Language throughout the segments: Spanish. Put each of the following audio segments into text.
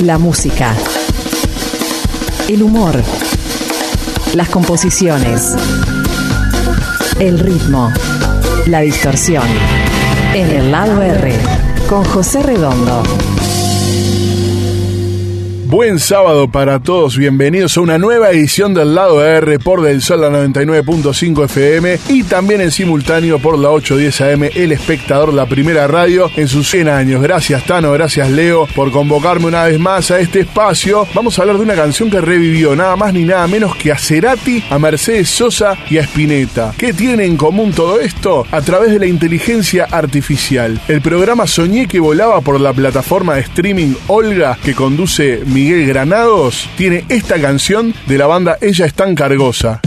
La música. El humor. Las composiciones. El ritmo. La distorsión. En el lado R. Con José Redondo. Buen sábado para todos, bienvenidos a una nueva edición del lado R por Del Sol la 99.5 FM y también en simultáneo por la 810 AM El Espectador, la primera radio en sus 100 años. Gracias Tano, gracias Leo por convocarme una vez más a este espacio. Vamos a hablar de una canción que revivió nada más ni nada menos que a Cerati, a Mercedes Sosa y a Spinetta. ¿Qué tiene en común todo esto? A través de la inteligencia artificial. El programa Soñé que volaba por la plataforma de streaming Olga que conduce Miguel Granados tiene esta canción de la banda Ella es tan cargosa.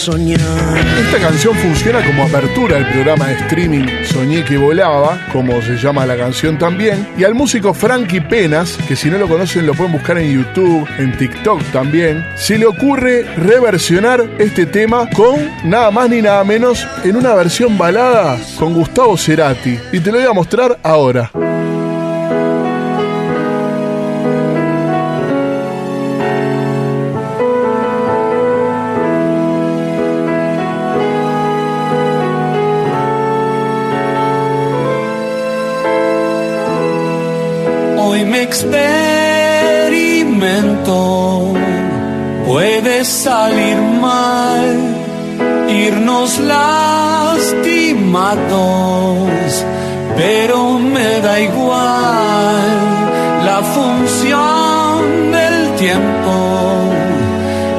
Esta canción funciona como apertura del programa de streaming Soñé que volaba, como se llama la canción también, y al músico Frankie Penas, que si no lo conocen lo pueden buscar en YouTube, en TikTok también, se le ocurre reversionar este tema con nada más ni nada menos en una versión balada con Gustavo Cerati. Y te lo voy a mostrar ahora. Experimento. Puede salir mal, irnos lastimados, pero me da igual la función del tiempo.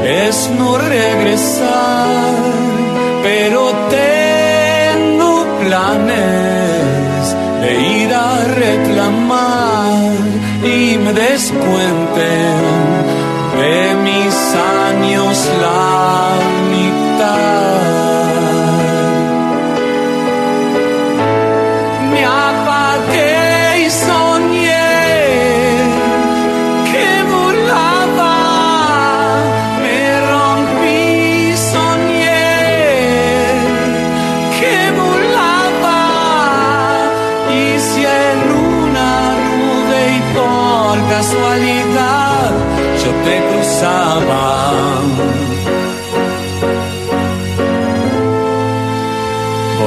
Es no regresar, pero tengo planes de ir a reclamar descuenten. De mis años la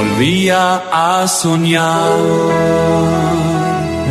Volvía a soñar.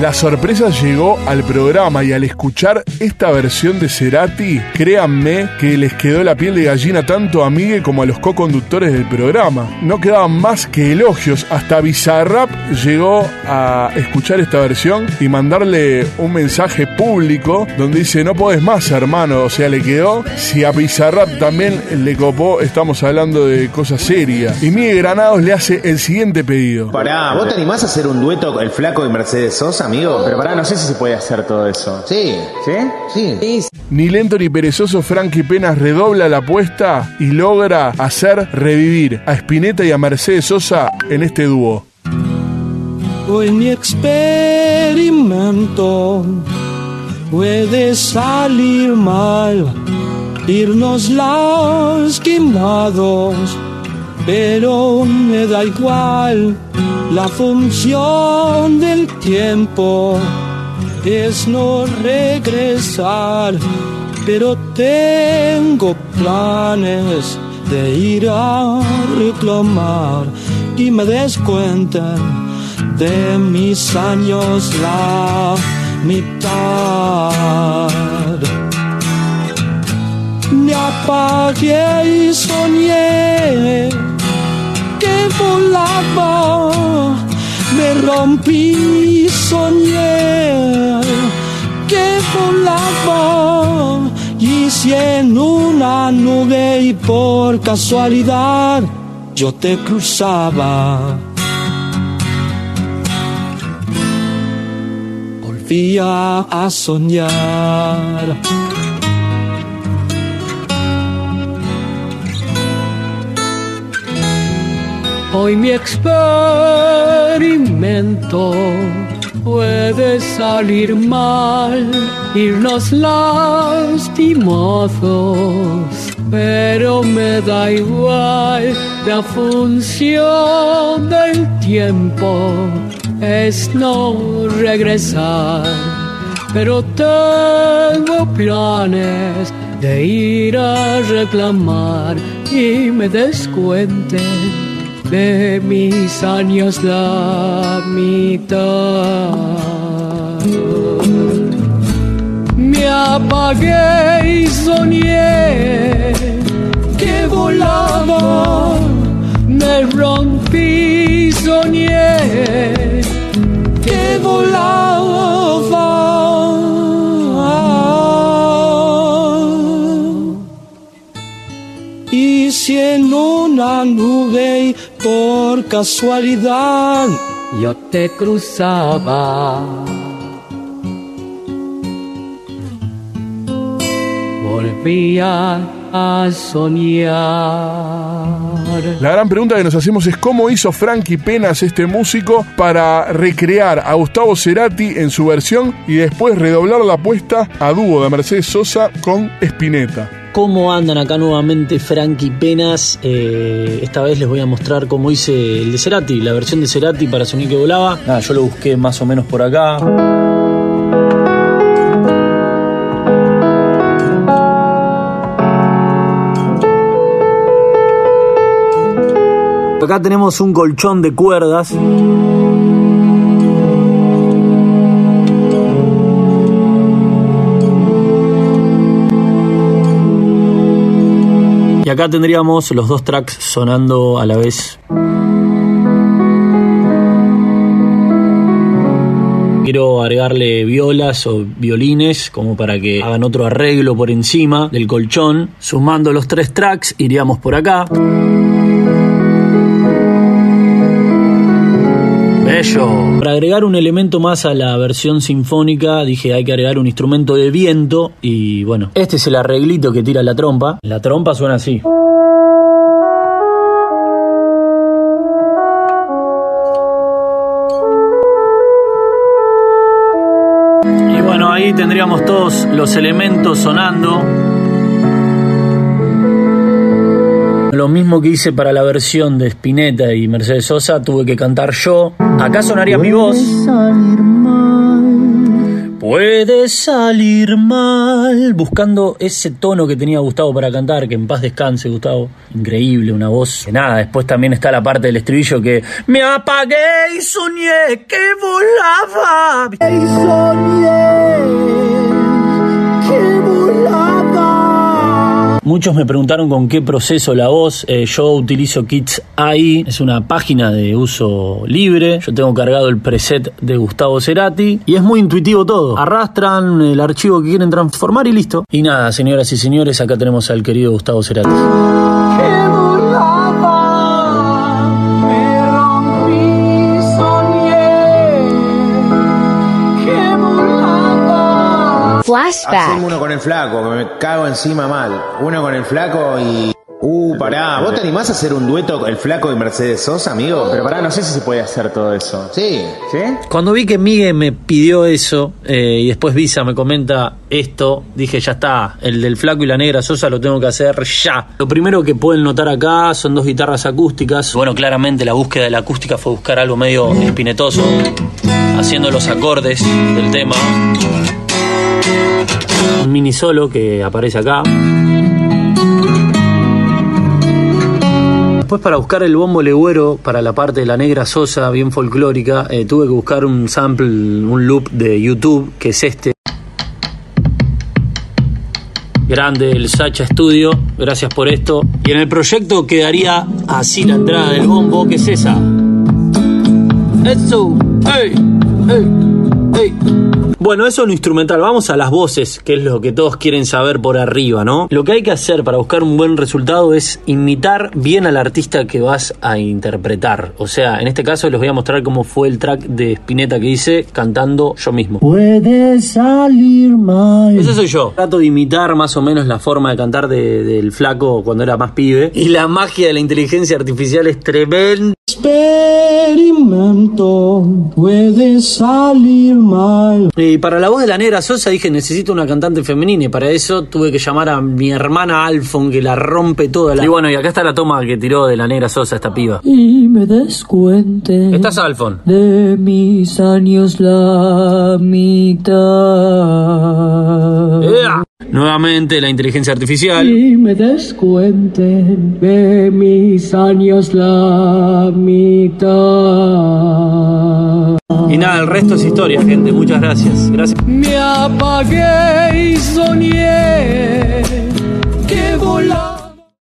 La sorpresa llegó al programa y al escuchar esta versión de Cerati, créanme que les quedó la piel de gallina tanto a Miguel como a los co-conductores del programa. No quedaban más que elogios, hasta Bizarrap llegó a escuchar esta versión y mandarle un mensaje público donde dice no podés más hermano, o sea le quedó. Si a Bizarrap también le copó, estamos hablando de cosas serias. Y Miguel Granados le hace el siguiente pedido. Pará, ¿vos te animás a hacer un dueto el flaco y Mercedes Sosa, amigo? Pero pará, no sé si se puede hacer todo eso. Sí. ¿Sí? Sí. Ni lento ni perezoso, Frankie Penas redobla la apuesta y logra hacer revivir a Spinetta y a Mercedes Sosa en este dúo. Hoy mi experimento puede salir mal, irnos lastimados, pero me da igual la función del tiempo es no regresar, pero tengo planes de ir a reclamar y me descuenten de mis años la mitad. Me apagué y soñé que volaba, me rompí soñé que volaba y si en una nube y por casualidad yo te cruzaba. Volvía a soñar. Hoy mi experimento puede salir mal, irnos lastimosos, pero me da igual la función del tiempo. Es no regresar, pero tengo planes de ir a reclamar y me descuenten de mis años la mitad. Me apagué y soñé que volaba, me rompí y soñé que volaba. Y si en una nube por casualidad yo te cruzaba. Volvía a soñar. La gran pregunta que nos hacemos es cómo hizo Frankie Penas, este músico, para recrear a Gustavo Cerati en su versión y después redoblar la apuesta a dúo de Mercedes Sosa con Spinetta. ¿Cómo andan acá nuevamente Frankie Penas? Eh, esta vez les voy a mostrar cómo hice el de Cerati, la versión de Cerati para Soñé que volaba. Nada, yo lo busqué más o menos por acá. Acá tenemos un colchón de cuerdas. Acá tendríamos los dos tracks sonando a la vez. Quiero agregarle violas o violines como para que hagan otro arreglo por encima del colchón. Sumando los tres tracks iríamos por acá. Para agregar un elemento más a la versión sinfónica, dije hay que agregar un instrumento de viento y bueno, este es el arreglito que tira la trompa. La trompa suena así. Y bueno, ahí tendríamos todos los elementos sonando. Lo mismo que hice para la versión de Spinetta y Mercedes Sosa, tuve que cantar yo. Acá sonaría mi voz. Puede salir mal. Buscando ese tono que tenía Gustavo para cantar, que en paz descanse, Gustavo. Increíble, una voz. Que nada, después también está la parte del estribillo que me apagué y soñé que volaba. Y soñé Muchos me preguntaron con qué proceso la voz. Eh, yo utilizo Kits AI, es una página de uso libre. Yo tengo cargado el preset de Gustavo Cerati y es muy intuitivo todo. Arrastran el archivo que quieren transformar y listo. Y nada, señoras y señores, acá tenemos al querido Gustavo Cerati. Hacemos Flashback. uno con el flaco, que me cago encima mal. Uno con el flaco y. Uh, pará, ¿vos te animás a hacer un dueto con el flaco de Mercedes Sosa, amigo? Pero pará, no sé si se puede hacer todo eso. Sí. ¿Sí? Cuando vi que Miguel me pidió eso eh, y después Visa me comenta esto, dije ya está, el del flaco y la negra Sosa lo tengo que hacer ya. Lo primero que pueden notar acá son dos guitarras acústicas. Bueno, claramente la búsqueda de la acústica fue buscar algo medio espinetoso, haciendo los acordes del tema. Un mini solo que aparece acá. Después para buscar el bombo legüero para la parte de la negra sosa bien folclórica, eh, tuve que buscar un sample, un loop de YouTube, que es este. Grande el Sacha Studio, gracias por esto. Y en el proyecto quedaría así la entrada del bombo, que es esa. Eso, hey, hey, hey. Bueno, eso es lo instrumental. Vamos a las voces, que es lo que todos quieren saber por arriba, ¿no? Lo que hay que hacer para buscar un buen resultado es imitar bien al artista que vas a interpretar. O sea, en este caso les voy a mostrar cómo fue el track de Spinetta que hice cantando yo mismo. Puede salir mal. Ese soy yo. Trato de imitar más o menos la forma de cantar de- del flaco cuando era más pibe. Y la magia de la inteligencia artificial es tremenda. Experimento. Puede salir mal. Y para la voz de la negra Sosa dije necesito una cantante femenina y para eso tuve que llamar a mi hermana Alfon que la rompe toda. La... Y bueno, y acá está la toma que tiró de la negra Sosa esta piba. Y me descuente. ¿Estás Alfon? De mis años la mitad. Nuevamente la inteligencia artificial. Y me descuenten de mis años la mitad. Y nada, el resto es historia, gente. Muchas gracias. Gracias. Me apagué y soñé que volaba.